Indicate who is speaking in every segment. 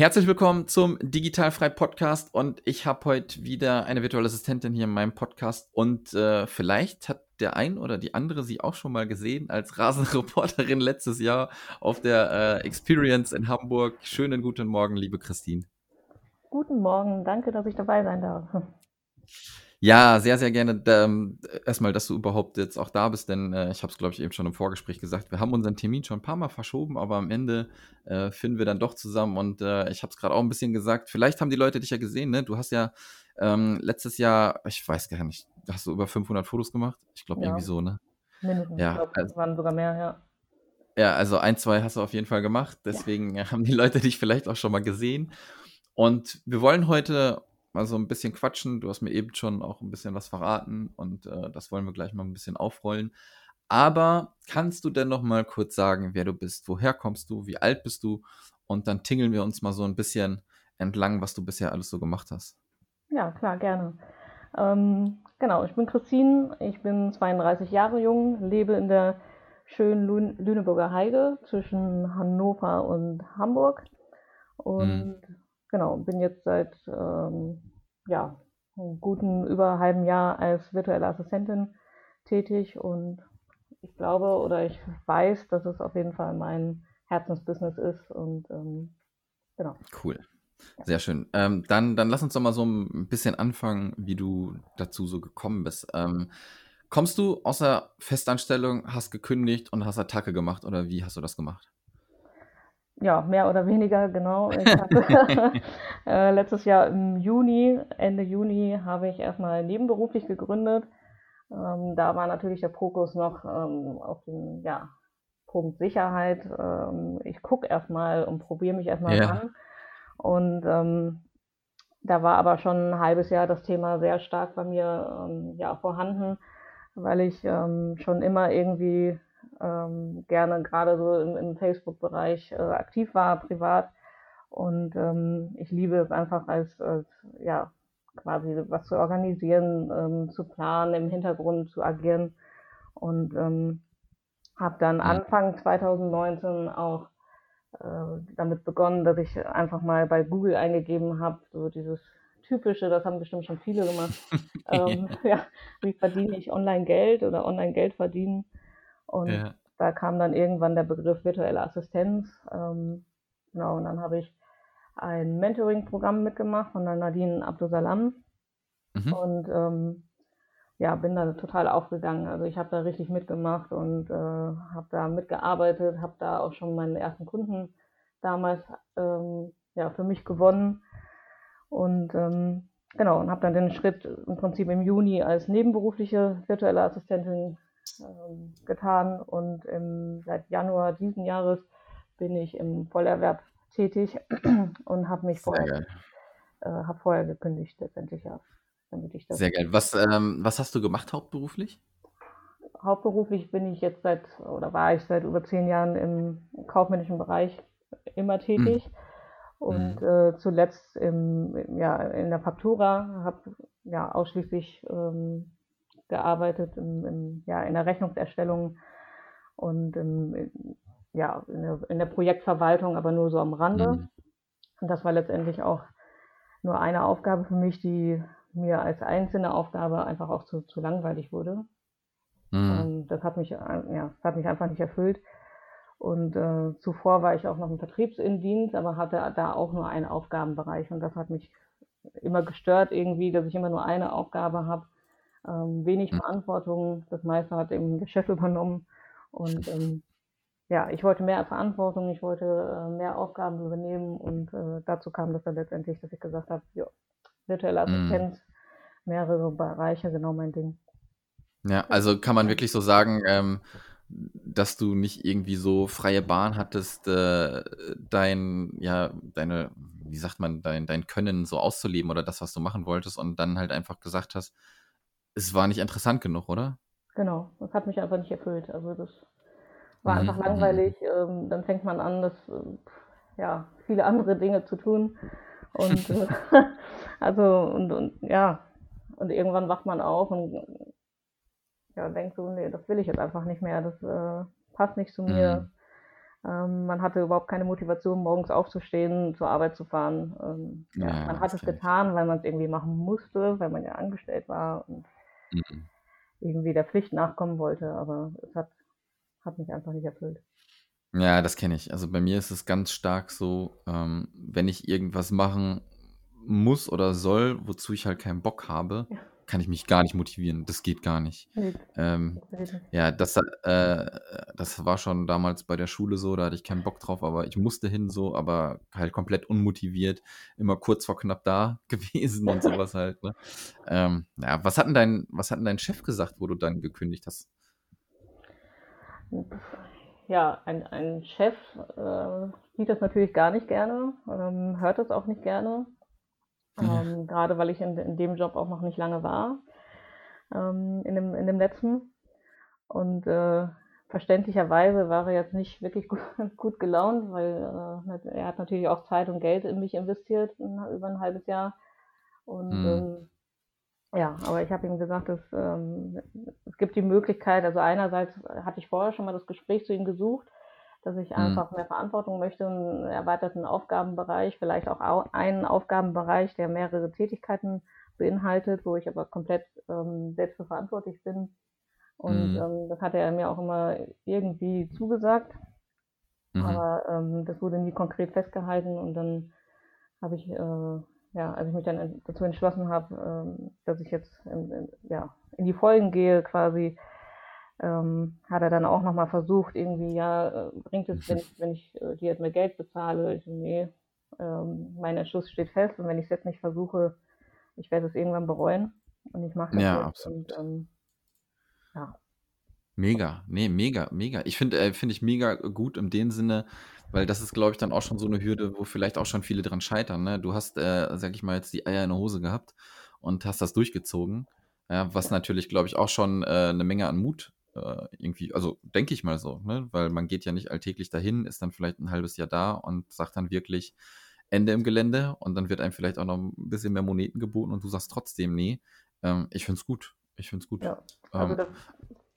Speaker 1: Herzlich willkommen zum Digitalfrei Podcast und ich habe heute wieder eine virtuelle Assistentin hier in meinem Podcast und äh, vielleicht hat der ein oder die andere sie auch schon mal gesehen als Rasenreporterin letztes Jahr auf der äh, Experience in Hamburg. Schönen guten Morgen, liebe Christine.
Speaker 2: Guten Morgen, danke, dass ich dabei sein darf.
Speaker 1: Ja, sehr, sehr gerne. Ähm, erstmal, dass du überhaupt jetzt auch da bist, denn äh, ich habe es, glaube ich, eben schon im Vorgespräch gesagt. Wir haben unseren Termin schon ein paar Mal verschoben, aber am Ende äh, finden wir dann doch zusammen. Und äh, ich habe es gerade auch ein bisschen gesagt. Vielleicht haben die Leute dich ja gesehen. Ne? Du hast ja ähm, letztes Jahr, ich weiß gar nicht, hast du über 500 Fotos gemacht? Ich glaube, ja. irgendwie so, ne?
Speaker 2: Mindestens. Ja, ich glaube, also, waren sogar mehr, ja.
Speaker 1: Ja, also ein, zwei hast du auf jeden Fall gemacht. Deswegen ja. haben die Leute dich vielleicht auch schon mal gesehen. Und wir wollen heute mal so ein bisschen quatschen. Du hast mir eben schon auch ein bisschen was verraten und äh, das wollen wir gleich mal ein bisschen aufrollen. Aber kannst du denn noch mal kurz sagen, wer du bist, woher kommst du, wie alt bist du? Und dann tingeln wir uns mal so ein bisschen entlang, was du bisher alles so gemacht hast.
Speaker 2: Ja, klar, gerne. Ähm, genau, ich bin Christine, ich bin 32 Jahre jung, lebe in der schönen Lüneburger Heide zwischen Hannover und Hamburg. Und hm genau, bin jetzt seit ähm, ja, einem guten über einem halben Jahr als virtuelle Assistentin tätig und ich glaube oder ich weiß, dass es auf jeden Fall mein Herzensbusiness ist und ähm, genau.
Speaker 1: Cool. Sehr schön. Ähm, dann, dann lass uns doch mal so ein bisschen anfangen, wie du dazu so gekommen bist. Ähm, kommst du aus der Festanstellung, hast gekündigt und hast Attacke gemacht oder wie hast du das gemacht?
Speaker 2: Ja, mehr oder weniger, genau. Hatte, äh, letztes Jahr im Juni, Ende Juni, habe ich erstmal nebenberuflich gegründet. Ähm, da war natürlich der Fokus noch ähm, auf den ja, Punkt Sicherheit. Ähm, ich gucke erstmal und probiere mich erstmal ja. an. Und ähm, da war aber schon ein halbes Jahr das Thema sehr stark bei mir ähm, ja, vorhanden, weil ich ähm, schon immer irgendwie ähm, gerne gerade so im, im Facebook-Bereich äh, aktiv war, privat. Und ähm, ich liebe es einfach als, als ja, quasi was zu organisieren, ähm, zu planen, im Hintergrund zu agieren. Und ähm, habe dann. Anfang 2019 auch äh, damit begonnen, dass ich einfach mal bei Google eingegeben habe, so dieses typische, das haben bestimmt schon viele gemacht. ähm, ja, wie verdiene ich online Geld oder online Geld verdienen? Und ja. da kam dann irgendwann der Begriff virtuelle Assistenz. Ähm, genau, und dann habe ich ein Mentoring-Programm mitgemacht von der Nadine Abdusalam. Mhm. Und ähm, ja, bin da total aufgegangen. Also ich habe da richtig mitgemacht und äh, habe da mitgearbeitet, habe da auch schon meinen ersten Kunden damals ähm, ja, für mich gewonnen. Und ähm, genau, und habe dann den Schritt im Prinzip im Juni als nebenberufliche virtuelle Assistentin ähm, getan und im, seit Januar diesen Jahres bin ich im Vollerwerb tätig und habe mich vorher, äh, hab vorher gekündigt letztendlich, ja.
Speaker 1: Damit ich das Sehr geil. Was, ähm, was hast du gemacht hauptberuflich?
Speaker 2: Hauptberuflich bin ich jetzt seit, oder war ich seit über zehn Jahren im kaufmännischen Bereich immer tätig. Mhm. Und mhm. Äh, zuletzt im, ja, in der Faktura habe ja ausschließlich ähm, gearbeitet im, im, ja, in der Rechnungserstellung und im, ja, in der, in der, Projektverwaltung, aber nur so am Rande. Mhm. Und das war letztendlich auch nur eine Aufgabe für mich, die mir als einzelne Aufgabe einfach auch zu, zu langweilig wurde. Mhm. das hat mich, ja, hat mich einfach nicht erfüllt. Und äh, zuvor war ich auch noch im Vertriebsindienst, aber hatte da auch nur einen Aufgabenbereich. Und das hat mich immer gestört irgendwie, dass ich immer nur eine Aufgabe habe ähm, wenig mhm. Verantwortung. Das meiste hat eben der Chef übernommen. Und ähm, ja, ich wollte mehr Verantwortung, ich wollte äh, mehr Aufgaben übernehmen und äh, dazu kam das dann letztendlich, dass ich gesagt habe, jo, virtuelle mhm. Assistenz, mm. mehrere Bereiche, genau mein Ding.
Speaker 1: Ja, also kann man wirklich so sagen, ähm, dass du nicht irgendwie so freie Bahn hattest, äh, dein, ja, deine, wie sagt man, dein, dein Können so auszuleben oder das, was du machen wolltest und dann halt einfach gesagt hast, es war nicht interessant genug, oder?
Speaker 2: Genau, das hat mich einfach nicht erfüllt. Also das war mhm. einfach langweilig. Ähm, dann fängt man an, das, äh, ja, viele andere Dinge zu tun. Und äh, also und, und ja, und irgendwann wacht man auf und ja, denkt so, nee, das will ich jetzt einfach nicht mehr, das äh, passt nicht zu mir. Mhm. Ähm, man hatte überhaupt keine Motivation, morgens aufzustehen, zur Arbeit zu fahren. Ähm, ja, ja, man hat es getan, weil man es irgendwie machen musste, weil man ja angestellt war und mhm. irgendwie der Pflicht nachkommen wollte, aber es hat, hat mich einfach nicht erfüllt.
Speaker 1: Ja, das kenne ich. Also bei mir ist es ganz stark so, ähm, wenn ich irgendwas machen muss oder soll, wozu ich halt keinen Bock habe, ja kann ich mich gar nicht motivieren. Das geht gar nicht. Nee, ähm, ja, das, äh, das war schon damals bei der Schule so, da hatte ich keinen Bock drauf, aber ich musste hin so, aber halt komplett unmotiviert, immer kurz vor knapp da gewesen und sowas halt. Ne? Ähm, ja, was hat denn dein, was hat denn dein Chef gesagt, wo du dann gekündigt hast?
Speaker 2: Ja, ein, ein Chef äh, sieht das natürlich gar nicht gerne, ähm, hört das auch nicht gerne. Ähm, gerade weil ich in, in dem Job auch noch nicht lange war, ähm, in, dem, in dem letzten. Und äh, verständlicherweise war er jetzt nicht wirklich gut, gut gelaunt, weil äh, er hat natürlich auch Zeit und Geld in mich investiert, über ein halbes Jahr. Und mhm. ähm, ja, aber ich habe ihm gesagt, dass, ähm, es gibt die Möglichkeit, also einerseits hatte ich vorher schon mal das Gespräch zu ihm gesucht, dass ich mhm. einfach mehr Verantwortung möchte, einen erweiterten Aufgabenbereich, vielleicht auch einen Aufgabenbereich, der mehrere Tätigkeiten beinhaltet, wo ich aber komplett ähm, selbst für verantwortlich bin. Und mhm. ähm, das hatte er mir auch immer irgendwie zugesagt. Mhm. Aber ähm, das wurde nie konkret festgehalten und dann habe ich, äh, ja, als ich mich dann dazu entschlossen habe, ähm, dass ich jetzt in, in, ja, in die Folgen gehe, quasi ähm, hat er dann auch nochmal versucht, irgendwie, ja, äh, bringt es, wenn ich, wenn ich äh, dir jetzt mehr Geld bezahle? Ich, nee, ähm, mein Entschluss steht fest und wenn ich es jetzt nicht versuche, ich werde es irgendwann bereuen und ich mache das
Speaker 1: Ja, absolut.
Speaker 2: und ähm,
Speaker 1: ja. Mega, nee, mega, mega. Ich finde, äh, finde ich mega gut in dem Sinne, weil das ist, glaube ich, dann auch schon so eine Hürde, wo vielleicht auch schon viele dran scheitern. Ne? Du hast, äh, sag ich mal, jetzt die Eier in der Hose gehabt und hast das durchgezogen. Ja, was natürlich, glaube ich, auch schon äh, eine Menge an Mut äh, irgendwie, also denke ich mal so, ne? weil man geht ja nicht alltäglich dahin, ist dann vielleicht ein halbes Jahr da und sagt dann wirklich Ende im Gelände und dann wird einem vielleicht auch noch ein bisschen mehr Moneten geboten und du sagst trotzdem, nee, ähm, ich finde es gut. Ich finde es gut. Ja,
Speaker 2: also ähm, das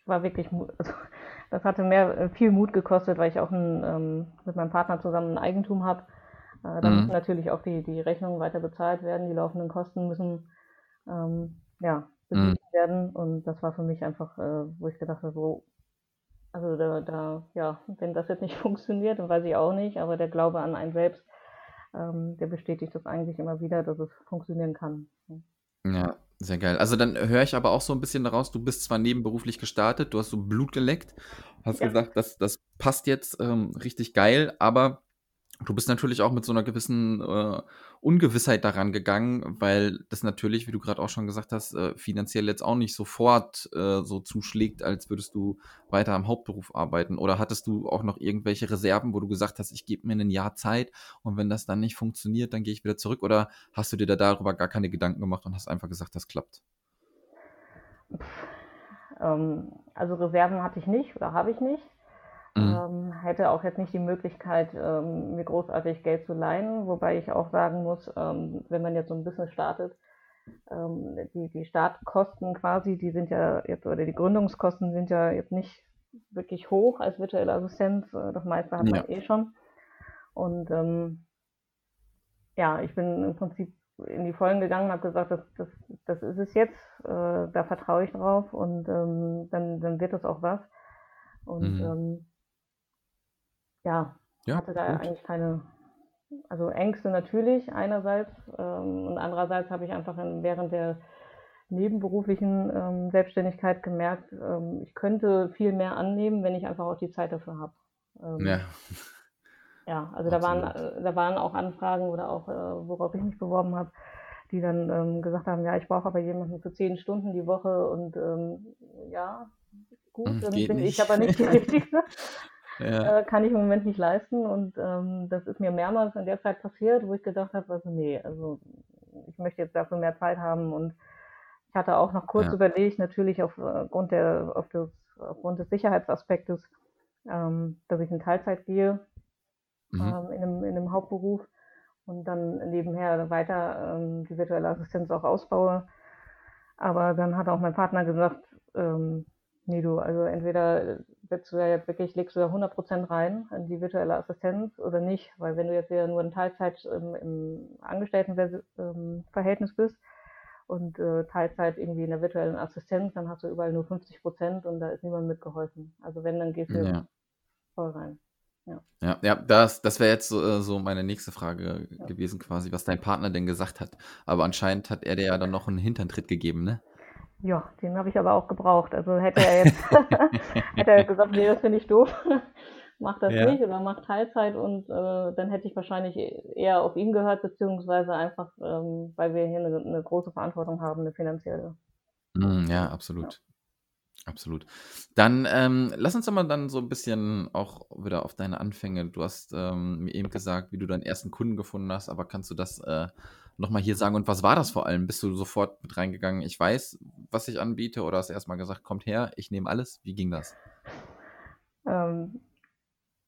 Speaker 2: war wirklich, also das hatte mehr, äh, viel Mut gekostet, weil ich auch ein, ähm, mit meinem Partner zusammen ein Eigentum habe. Äh, da müssen mhm. natürlich auch die, die Rechnungen weiter bezahlt werden, die laufenden Kosten müssen ähm, ja, beglichen mhm. werden. Und das war für mich einfach, äh, wo ich gedacht habe, so, also da, da, ja, wenn das jetzt nicht funktioniert, dann weiß ich auch nicht, aber der Glaube an einen selbst, ähm, der bestätigt das eigentlich immer wieder, dass es funktionieren kann.
Speaker 1: Ja, sehr geil. Also dann höre ich aber auch so ein bisschen daraus, du bist zwar nebenberuflich gestartet, du hast so Blut geleckt, hast ja. gesagt, das, das passt jetzt ähm, richtig geil, aber Du bist natürlich auch mit so einer gewissen äh, Ungewissheit daran gegangen, weil das natürlich, wie du gerade auch schon gesagt hast, äh, finanziell jetzt auch nicht sofort äh, so zuschlägt, als würdest du weiter am Hauptberuf arbeiten. Oder hattest du auch noch irgendwelche Reserven, wo du gesagt hast, ich gebe mir ein Jahr Zeit und wenn das dann nicht funktioniert, dann gehe ich wieder zurück? Oder hast du dir da darüber gar keine Gedanken gemacht und hast einfach gesagt, das klappt?
Speaker 2: Ähm, also Reserven hatte ich nicht oder habe ich nicht. Mhm. Ähm, hätte auch jetzt nicht die Möglichkeit, ähm, mir großartig Geld zu leihen, wobei ich auch sagen muss, ähm, wenn man jetzt so ein Business startet, ähm, die, die Startkosten quasi, die sind ja jetzt, oder die Gründungskosten sind ja jetzt nicht wirklich hoch als virtuelle Assistenz. Äh, das meiste hat ja. man eh schon. Und ähm, ja, ich bin im Prinzip in die Vollen gegangen, habe gesagt, das, das, das ist es jetzt, äh, da vertraue ich drauf und ähm, dann, dann wird das auch was. Und mhm. ähm, ja, ja hatte da gut. eigentlich keine, also Ängste natürlich einerseits ähm, und andererseits habe ich einfach in, während der nebenberuflichen ähm, Selbstständigkeit gemerkt, ähm, ich könnte viel mehr annehmen, wenn ich einfach auch die Zeit dafür habe. Ähm, ja. Ja, also da waren, äh, da waren auch Anfragen oder auch, äh, worauf ich mich beworben habe, die dann ähm, gesagt haben, ja, ich brauche aber jemanden für zehn Stunden die Woche und ähm, ja, gut, hm, dann bin nicht. ich aber nicht die Richtige. Ja. Äh, kann ich im Moment nicht leisten. Und ähm, das ist mir mehrmals in der Zeit passiert, wo ich gedacht habe, also nee, also ich möchte jetzt dafür mehr Zeit haben. Und ich hatte auch noch kurz ja. überlegt, natürlich aufgrund, der, auf das, aufgrund des Sicherheitsaspektes, ähm, dass ich in Teilzeit gehe. mhm. ähm, in, einem, in einem Hauptberuf und dann nebenher weiter ähm, die virtuelle Assistenz auch ausbaue. Aber dann hat auch mein Partner gesagt, ähm, nee du, also entweder setzt du da jetzt wirklich, legst du da 100% rein in die virtuelle Assistenz oder nicht, weil wenn du jetzt wieder nur in Teilzeit im, im Angestelltenverhältnis ähm, bist und äh, Teilzeit irgendwie in der virtuellen Assistenz, dann hast du überall nur 50% und da ist niemand mitgeholfen. Also wenn, dann gehst du ja. voll rein.
Speaker 1: Ja, ja, ja das, das wäre jetzt so, äh, so meine nächste Frage ja. gewesen, quasi, was dein Partner denn gesagt hat. Aber anscheinend hat er dir ja dann noch einen Hinterntritt gegeben, ne?
Speaker 2: Ja, den habe ich aber auch gebraucht. Also hätte er jetzt hätte er gesagt, nee, das finde ich doof, mach das ja. nicht oder mach Teilzeit und äh, dann hätte ich wahrscheinlich eher auf ihn gehört, beziehungsweise einfach, ähm, weil wir hier eine, eine, große Verantwortung haben, eine finanzielle.
Speaker 1: Mm, ja, absolut. Ja. Absolut. Dann ähm, lass uns doch mal dann so ein bisschen auch wieder auf deine Anfänge. Du hast ähm, mir eben gesagt, wie du deinen ersten Kunden gefunden hast, aber kannst du das äh, nochmal hier sagen? Und was war das vor allem? Bist du sofort mit reingegangen? Ich weiß, was ich anbiete, oder hast du erstmal gesagt, kommt her, ich nehme alles? Wie ging das?
Speaker 2: Ähm,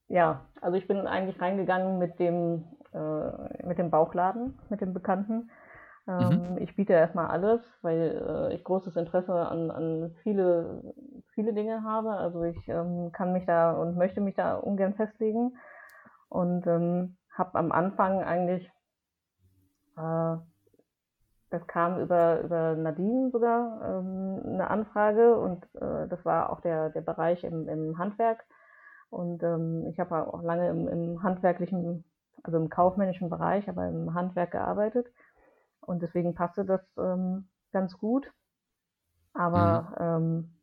Speaker 2: ja, also ich bin eigentlich reingegangen mit dem, äh, mit dem Bauchladen, mit dem Bekannten. Mhm. Ähm, ich biete erstmal alles, weil äh, ich großes Interesse an, an viele, viele Dinge habe. Also ich ähm, kann mich da und möchte mich da ungern festlegen. Und ähm, habe am Anfang eigentlich, das kam über, über Nadine sogar, ähm, eine Anfrage und äh, das war auch der, der Bereich im, im Handwerk. Und ähm, ich habe auch lange im, im handwerklichen, also im kaufmännischen Bereich, aber im Handwerk gearbeitet. Und deswegen passte das ähm, ganz gut. Aber mhm.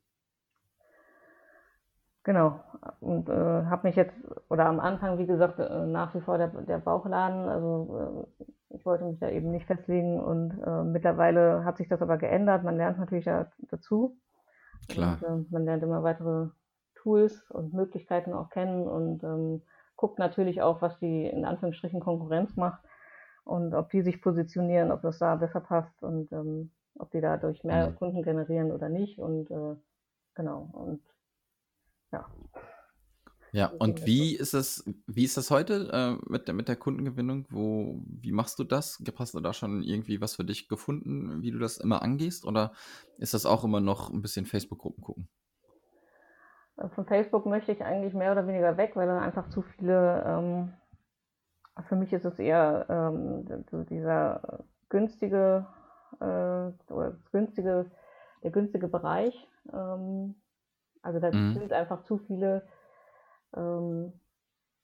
Speaker 2: Genau, und äh, habe mich jetzt, oder am Anfang, wie gesagt, äh, nach wie vor der, der Bauchladen, also äh, ich wollte mich da eben nicht festlegen und äh, mittlerweile hat sich das aber geändert. Man lernt natürlich ja dazu.
Speaker 1: Klar.
Speaker 2: Und, äh, man lernt immer weitere Tools und Möglichkeiten auch kennen und ähm, guckt natürlich auch, was die in Anführungsstrichen Konkurrenz macht und ob die sich positionieren, ob das da besser passt und ähm, ob die dadurch mehr mhm. Kunden generieren oder nicht. Und äh, genau, und ja.
Speaker 1: Ja, und wie ist es, wie ist das heute äh, mit, der, mit der Kundengewinnung? Wo, wie machst du das? Hast du da schon irgendwie was für dich gefunden, wie du das immer angehst? Oder ist das auch immer noch ein bisschen Facebook-Gruppen gucken?
Speaker 2: Äh, von Facebook möchte ich eigentlich mehr oder weniger weg, weil dann einfach zu viele ähm, für mich ist es eher ähm, dieser günstige, äh, oder günstige, der günstige Bereich. Ähm, also da mhm. sind einfach zu viele ähm,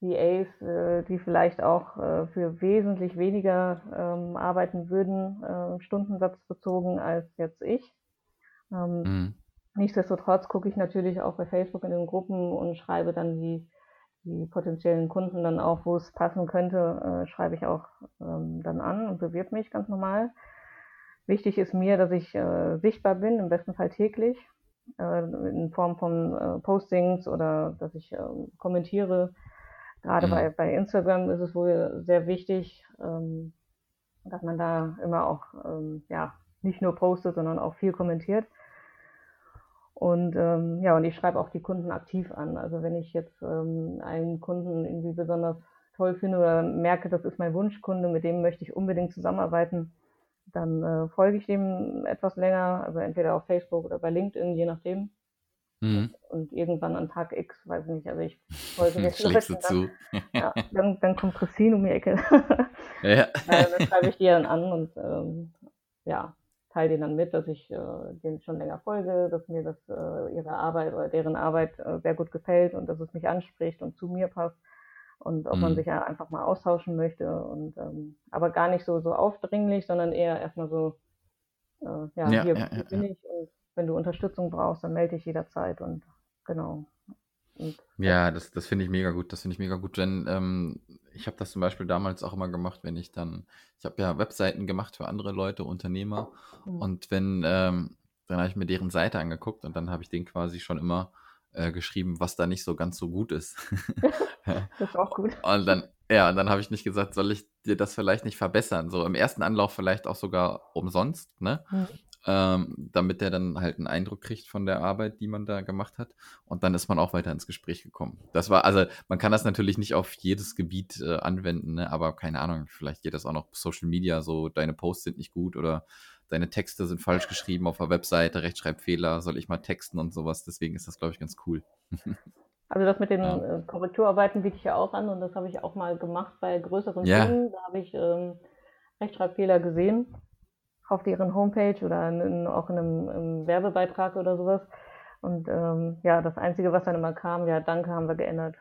Speaker 2: VAs, äh, die vielleicht auch äh, für wesentlich weniger ähm, arbeiten würden, äh, stundensatzbezogen als jetzt ich. Ähm, mhm. Nichtsdestotrotz gucke ich natürlich auch bei Facebook in den Gruppen und schreibe dann die die potenziellen Kunden dann auch, wo es passen könnte, äh, schreibe ich auch ähm, dann an und bewirb mich ganz normal. Wichtig ist mir, dass ich äh, sichtbar bin, im besten Fall täglich, in Form von äh, Postings oder dass ich ähm, kommentiere. Gerade mhm. bei, bei Instagram ist es wohl sehr wichtig, ähm, dass man da immer auch ähm, ja, nicht nur postet, sondern auch viel kommentiert. Und ähm, ja, und ich schreibe auch die Kunden aktiv an. Also wenn ich jetzt ähm, einen Kunden irgendwie besonders toll finde oder merke, das ist mein Wunschkunde, mit dem möchte ich unbedingt zusammenarbeiten, dann äh, folge ich dem etwas länger, also entweder auf Facebook oder bei LinkedIn, je nachdem. Mhm. Und irgendwann an Tag X, weiß ich nicht, also ich folge jetzt
Speaker 1: Schlägst du zu.
Speaker 2: ja, dann, dann kommt Christine um die Ecke. ja. dann schreibe ich die dann an und ähm, ja, teile denen dann mit, dass ich äh, denen schon länger folge, dass mir das äh, ihre Arbeit oder deren Arbeit äh, sehr gut gefällt und dass es mich anspricht und zu mir passt und ob mhm. man sich ja einfach mal austauschen möchte und ähm, aber gar nicht so so aufdringlich, sondern eher erstmal so äh, ja, ja, hier ja, ja, bin ich und wenn du Unterstützung brauchst, dann melde dich jederzeit und genau.
Speaker 1: Und, ja, das, das finde ich mega gut. Das finde ich mega gut, denn ähm, ich habe das zum Beispiel damals auch immer gemacht, wenn ich dann, ich habe ja Webseiten gemacht für andere Leute, Unternehmer. Mhm. Und wenn, ähm, dann habe ich mir deren Seite angeguckt und dann habe ich denen quasi schon immer äh, geschrieben, was da nicht so ganz so gut ist.
Speaker 2: das ist auch gut.
Speaker 1: Und dann, ja, und dann habe ich nicht gesagt, soll ich dir das vielleicht nicht verbessern? So im ersten Anlauf vielleicht auch sogar umsonst, ne? Mhm. ähm, damit der dann halt einen Eindruck kriegt von der Arbeit, die man da gemacht hat. Und dann ist man auch weiter ins Gespräch gekommen. Das war, also man kann das natürlich nicht auf jedes Gebiet äh, anwenden, ne? aber keine Ahnung, vielleicht geht das auch noch Social Media, so deine Posts sind nicht gut oder deine Texte sind falsch geschrieben auf der Webseite, Rechtschreibfehler, soll ich mal texten und sowas. Deswegen ist das, glaube ich, ganz cool.
Speaker 2: Also das mit den ja. Äh, Korrekturarbeiten biete ich ja auch an und das habe ich auch mal gemacht bei größeren ja. Filmen. Da habe ich ähm, Rechtschreibfehler gesehen auf deren Homepage oder in, auch in einem, einem, Werbebeitrag oder sowas. Und ähm, ja, das Einzige, was dann immer kam, ja, danke, haben wir geändert.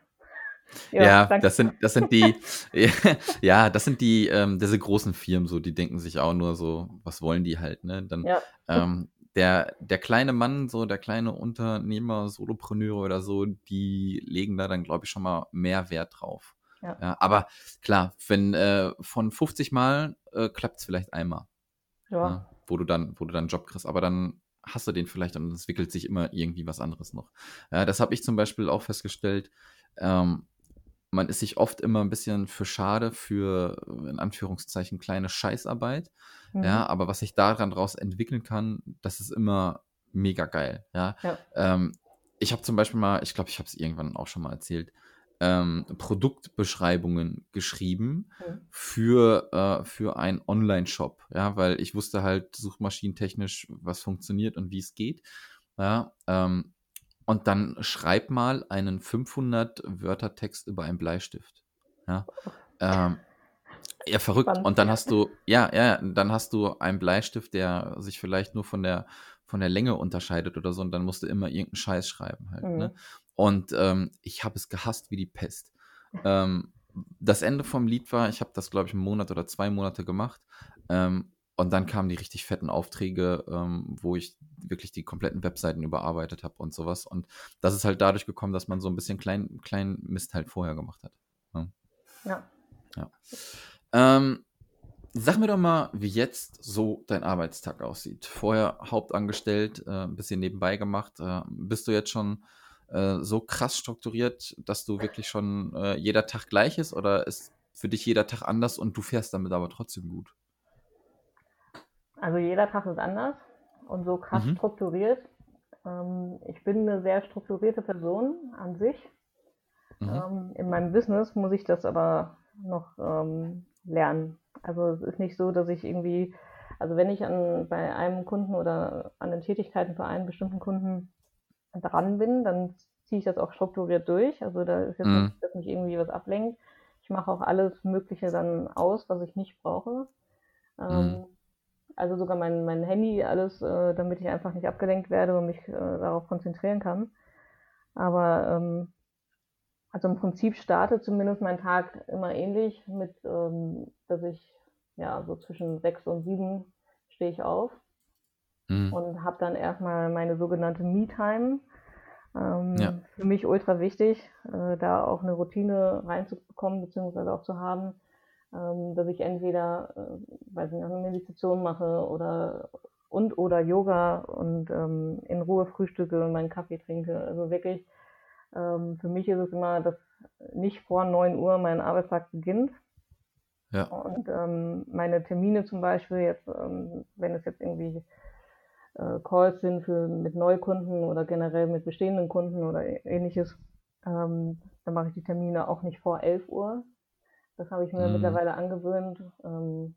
Speaker 1: Ja, ja das sind, das sind die, ja, das sind die, ähm, diese großen Firmen so, die denken sich auch nur so, was wollen die halt, ne? Dann, ja. ähm, der, der kleine Mann, so der kleine Unternehmer, Solopreneure oder so, die legen da dann, glaube ich, schon mal mehr Wert drauf. Ja. ja aber klar, wenn äh, von 50 Mal äh, klappt es vielleicht einmal. Ja. Ne? Wo du dann, wo du dann einen Job kriegst, aber dann hast du den vielleicht und es entwickelt sich immer irgendwie was anderes noch. Ja, das habe ich zum Beispiel auch festgestellt. Ähm, man ist sich oft immer ein bisschen für schade für, in Anführungszeichen, kleine Scheißarbeit. Mhm. Ja, aber was sich daran daraus entwickeln kann, das ist immer mega geil. Ja. ja. Ähm, ich habe zum Beispiel mal, ich glaube, ich habe es irgendwann auch schon mal erzählt, ähm, Produktbeschreibungen geschrieben mhm. für, äh, für einen Online-Shop, ja, weil ich wusste halt suchmaschinentechnisch, was funktioniert und wie es geht. Ja, ähm, und dann schreib mal einen 500 Wörter Text über einen Bleistift. Ja, ähm, ja verrückt. Spannend. Und dann hast du, ja, ja, dann hast du einen Bleistift, der sich vielleicht nur von der von der Länge unterscheidet oder so, und dann musst du immer irgendeinen Scheiß schreiben halt. Ne? Mhm. Ne? Und ähm, ich habe es gehasst wie die Pest. Ähm, das Ende vom Lied war, ich habe das, glaube ich, einen Monat oder zwei Monate gemacht. Ähm, und dann kamen die richtig fetten Aufträge, ähm, wo ich wirklich die kompletten Webseiten überarbeitet habe und sowas. Und das ist halt dadurch gekommen, dass man so ein bisschen kleinen klein Mist halt vorher gemacht hat. Ja.
Speaker 2: Ja.
Speaker 1: ja. Ähm, sag mir doch mal, wie jetzt so dein Arbeitstag aussieht. Vorher hauptangestellt, äh, ein bisschen nebenbei gemacht. Äh, bist du jetzt schon äh, so krass strukturiert, dass du wirklich schon äh, jeder Tag gleich ist oder ist für dich jeder Tag anders und du fährst damit aber trotzdem gut?
Speaker 2: Also jeder Tag ist anders und so krass mhm. strukturiert. Ähm, ich bin eine sehr strukturierte Person an sich. Mhm. Ähm, in meinem Business muss ich das aber noch ähm, lernen. Also es ist nicht so, dass ich irgendwie, also wenn ich an, bei einem Kunden oder an den Tätigkeiten für einen bestimmten Kunden dran bin, dann ziehe ich das auch strukturiert durch. Also da ist jetzt mhm. nicht, dass mich irgendwie was ablenkt. Ich mache auch alles Mögliche dann aus, was ich nicht brauche. Ähm, mhm. Also sogar mein, mein Handy, alles, äh, damit ich einfach nicht abgelenkt werde und mich äh, darauf konzentrieren kann. Aber ähm, also im Prinzip startet zumindest mein Tag immer ähnlich mit, ähm, dass ich ja so zwischen sechs und sieben stehe ich auf mhm. und habe dann erstmal meine sogenannte Me-Time. Ähm, ja. Für mich ultra wichtig, äh, da auch eine Routine reinzubekommen, beziehungsweise auch zu haben, ähm, dass ich entweder, äh, weiß nicht, eine Meditation mache oder und oder Yoga und ähm, in Ruhe frühstücke und meinen Kaffee trinke. Also wirklich, ähm, für mich ist es immer, dass nicht vor 9 Uhr mein Arbeitstag beginnt. Ja. Und ähm, meine Termine zum Beispiel, jetzt, ähm, wenn es jetzt irgendwie äh, Calls sind für, mit Neukunden oder generell mit bestehenden Kunden oder ähnliches, ähm, dann mache ich die Termine auch nicht vor 11 Uhr, das habe ich mir mhm. mittlerweile angewöhnt. Ähm,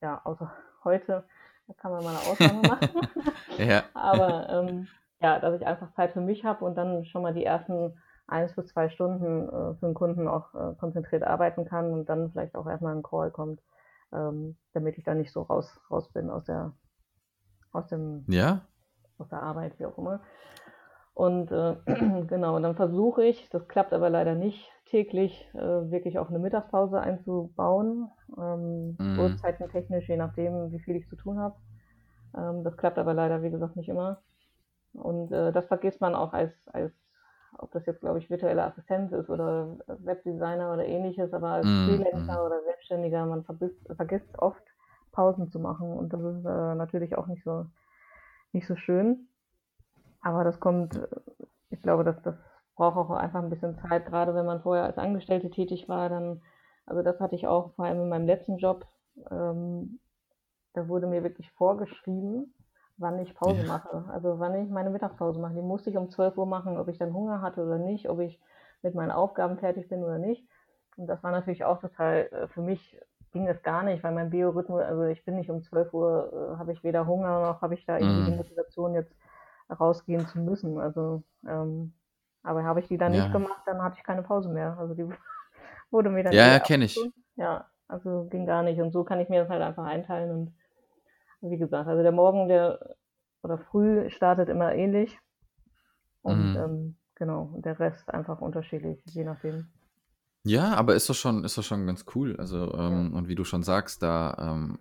Speaker 2: ja, außer heute, da kann man mal eine Ausnahme machen. ja. Aber ähm, ja, dass ich einfach Zeit für mich habe und dann schon mal die ersten eins bis zwei Stunden äh, für den Kunden auch äh, konzentriert arbeiten kann und dann vielleicht auch erstmal ein Call kommt, ähm, damit ich da nicht so raus, raus bin aus der aus dem
Speaker 1: ja?
Speaker 2: aus der Arbeit, wie auch immer. Und äh, genau, dann versuche ich, das klappt aber leider nicht, täglich äh, wirklich auch eine Mittagspause einzubauen, ähm. Uhrzeiten technisch, je nachdem, wie viel ich zu tun habe. Ähm, das klappt aber leider, wie gesagt, nicht immer. Und äh, das vergisst man auch als, als, ob das jetzt, glaube ich, virtuelle Assistenz ist oder Webdesigner oder ähnliches, aber als mm. Freelancer mm. oder Selbstständiger, man vergisst, vergisst oft Pausen zu machen und das ist äh, natürlich auch nicht so, nicht so schön. Aber das kommt, äh, ich glaube, dass das braucht auch einfach ein bisschen Zeit, gerade wenn man vorher als Angestellte tätig war, dann, also das hatte ich auch vor allem in meinem letzten Job, ähm, da wurde mir wirklich vorgeschrieben, wann ich Pause ja. mache. Also wann ich meine Mittagspause mache. Die musste ich um 12 Uhr machen, ob ich dann Hunger hatte oder nicht, ob ich mit meinen Aufgaben fertig bin oder nicht. Und das war natürlich auch total, äh, für mich ging das gar nicht, weil mein Biorhythmus, also ich bin nicht um 12 Uhr, äh, habe ich weder Hunger noch habe ich da irgendwie mm. die Motivation jetzt rausgehen zu müssen. Also, ähm, aber habe ich die dann ja. nicht gemacht, dann hatte ich keine Pause mehr. Also die wurde mir dann.
Speaker 1: Ja, ja kenne ich.
Speaker 2: Ja, also ging gar nicht. Und so kann ich mir das halt einfach einteilen. Und wie gesagt, also der Morgen, der oder früh startet immer ähnlich. Und mhm. ähm, genau, und der Rest einfach unterschiedlich, je nachdem.
Speaker 1: Ja, aber ist doch schon, ist doch schon ganz cool. Also, ähm, und wie du schon sagst, da, ähm,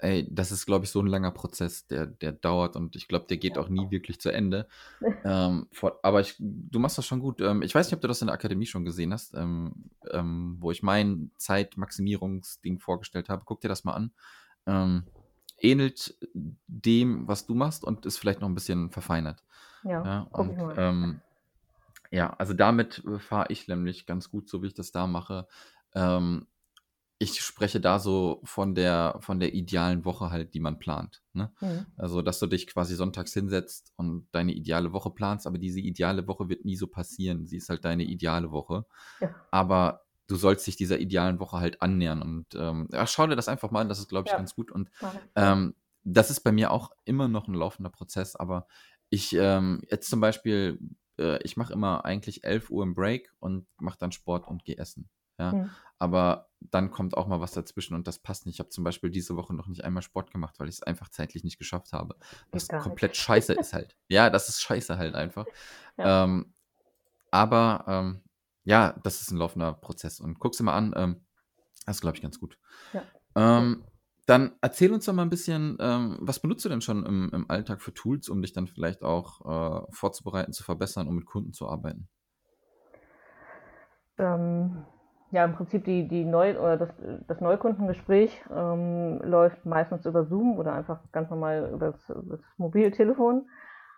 Speaker 1: ey, das ist, glaube ich, so ein langer Prozess, der, der dauert und ich glaube, der geht auch nie wirklich zu Ende. ähm, vor, aber ich, du machst das schon gut. Ähm, ich weiß nicht, ob du das in der Akademie schon gesehen hast, ähm, ähm, wo ich mein Zeitmaximierungsding vorgestellt habe. Guck dir das mal an. Ähm, ähnelt dem, was du machst und ist vielleicht noch ein bisschen verfeinert.
Speaker 2: Ja,
Speaker 1: Ja, und ähm, ja, also damit äh, fahre ich nämlich ganz gut, so wie ich das da mache. Ähm, ich spreche da so von der, von der idealen Woche halt, die man plant. Ne? Mhm. Also, dass du dich quasi sonntags hinsetzt und deine ideale Woche planst, aber diese ideale Woche wird nie so passieren. Sie ist halt deine ideale Woche. Ja. Aber du sollst dich dieser idealen Woche halt annähern. Und ähm, ja, schau dir das einfach mal an, das ist, glaube ich, ja. ganz gut. Und ähm, das ist bei mir auch immer noch ein laufender Prozess, aber ich ähm, jetzt zum Beispiel äh, ich mache immer eigentlich 11 Uhr im Break und mache dann Sport und gehe essen. Ja? Mhm. Aber dann kommt auch mal was dazwischen und das passt nicht. Ich habe zum Beispiel diese Woche noch nicht einmal Sport gemacht, weil ich es einfach zeitlich nicht geschafft habe. Was komplett nicht. scheiße ist halt. Ja, das ist scheiße halt einfach. Ja. Ähm, aber ähm, ja, das ist ein laufender Prozess. Und guck sie mal an, ähm, das ist, glaube ich, ganz gut. Ja. Ähm, dann erzähl uns doch mal ein bisschen, ähm, was benutzt du denn schon im, im Alltag für Tools, um dich dann vielleicht auch äh, vorzubereiten, zu verbessern, um mit Kunden zu arbeiten?
Speaker 2: Ähm, ja, im Prinzip die, die Neu oder das, das Neukundengespräch ähm, läuft meistens über Zoom oder einfach ganz normal über das, das Mobiltelefon.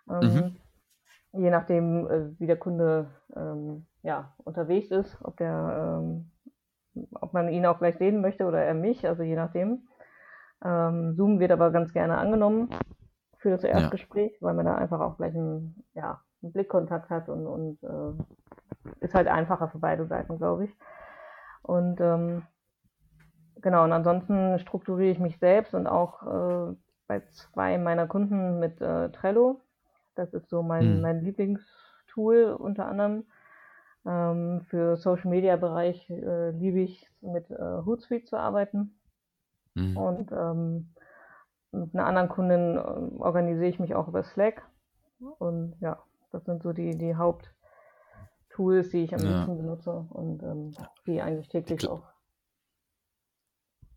Speaker 2: Ähm, mhm. Je nachdem, äh, wie der Kunde ähm, ja, unterwegs ist, ob der ähm, ob man ihn auch gleich sehen möchte oder er mich, also je nachdem. Ähm, Zoom wird aber ganz gerne angenommen für das Erstgespräch, ja. weil man da einfach auch gleich einen, ja, einen Blickkontakt hat und, und äh, ist halt einfacher für beide Seiten, glaube ich. Und ähm, genau, und ansonsten strukturiere ich mich selbst und auch äh, bei zwei meiner Kunden mit äh, Trello. Das ist so mein, hm. mein Lieblingstool unter anderem. Ähm, für Social Media Bereich äh, liebe ich mit äh, Hootsuite zu arbeiten. Mhm. Und ähm, mit einer anderen Kundin äh, organisiere ich mich auch über Slack. Und ja, das sind so die, die Haupttools, die ich am ja. liebsten benutze und ähm, die eigentlich täglich die auch.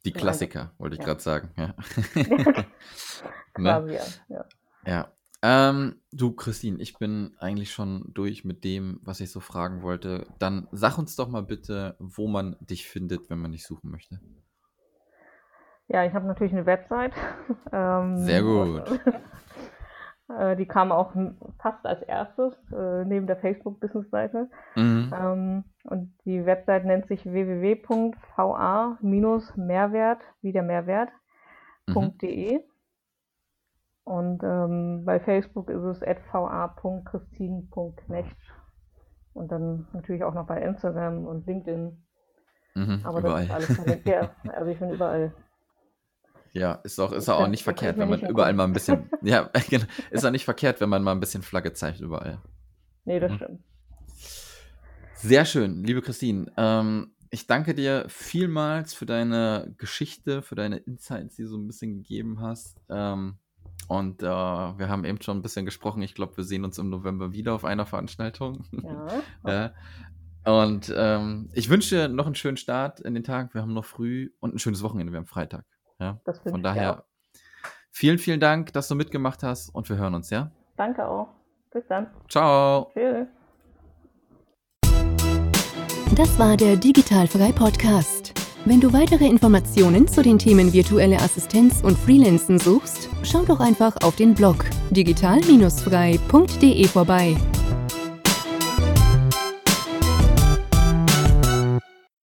Speaker 1: Die Klassiker, wollte ich ja. gerade sagen. Ja.
Speaker 2: ne? ja. ja.
Speaker 1: ja. Ähm, du, Christine, ich bin eigentlich schon durch mit dem, was ich so fragen wollte. Dann sag uns doch mal bitte, wo man dich findet, wenn man dich suchen möchte.
Speaker 2: Ja, ich habe natürlich eine Website.
Speaker 1: Ähm, Sehr gut.
Speaker 2: Äh, die kam auch fast als erstes äh, neben der Facebook-Business-Seite. Mhm. Ähm, und die Website nennt sich www.va-mehrwert, wie der Mehrwert.de. Mhm. Und ähm, bei Facebook ist es va.christine.knecht. Und dann natürlich auch noch bei Instagram und LinkedIn.
Speaker 1: Mhm, Aber überall. das ist alles verlinkt.
Speaker 2: Ja, also ich bin überall.
Speaker 1: Ja, ist auch, ist auch nicht verkehrt, wenn man überall mal ein bisschen, ja, genau, ist auch nicht verkehrt, wenn man mal ein bisschen Flagge zeigt überall.
Speaker 2: Nee, das mhm. stimmt.
Speaker 1: Sehr schön, liebe Christine. Ähm, ich danke dir vielmals für deine Geschichte, für deine Insights, die du so ein bisschen gegeben hast. Ähm, und äh, wir haben eben schon ein bisschen gesprochen. Ich glaube, wir sehen uns im November wieder auf einer Veranstaltung. Ja. ja. Und ähm, ich wünsche dir noch einen schönen Start in den Tag. Wir haben noch früh und ein schönes Wochenende. Wir haben Freitag. Ja, von daher vielen, vielen Dank, dass du mitgemacht hast und wir hören uns, ja?
Speaker 2: Danke auch. Bis dann.
Speaker 1: Ciao.
Speaker 2: Tschüss.
Speaker 3: Das war der Digitalfrei Podcast. Wenn du weitere Informationen zu den Themen virtuelle Assistenz und Freelancen suchst, schau doch einfach auf den Blog digital-frei.de vorbei.